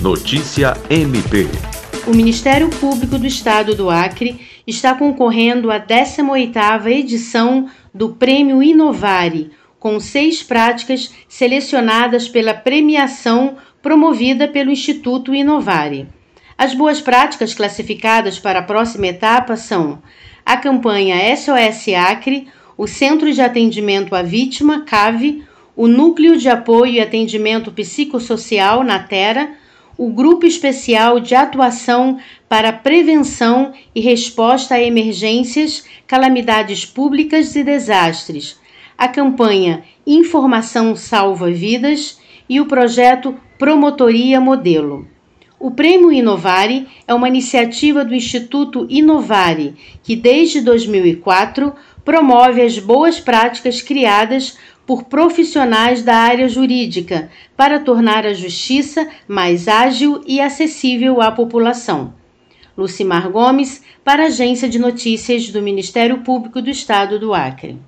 Notícia MP. O Ministério Público do Estado do Acre está concorrendo à 18ª edição do Prêmio Inovare, com seis práticas selecionadas pela premiação promovida pelo Instituto Inovare. As boas práticas classificadas para a próxima etapa são a campanha SOS Acre, o Centro de Atendimento à Vítima, CAVE, o Núcleo de Apoio e Atendimento Psicossocial, NATERA, o Grupo Especial de Atuação para Prevenção e Resposta a Emergências, Calamidades Públicas e Desastres, a campanha Informação Salva Vidas e o projeto Promotoria Modelo. O Prêmio Inovare é uma iniciativa do Instituto Inovare, que desde 2004 promove as boas práticas criadas por profissionais da área jurídica para tornar a justiça mais ágil e acessível à população. Lucimar Gomes, para a Agência de Notícias do Ministério Público do Estado do Acre.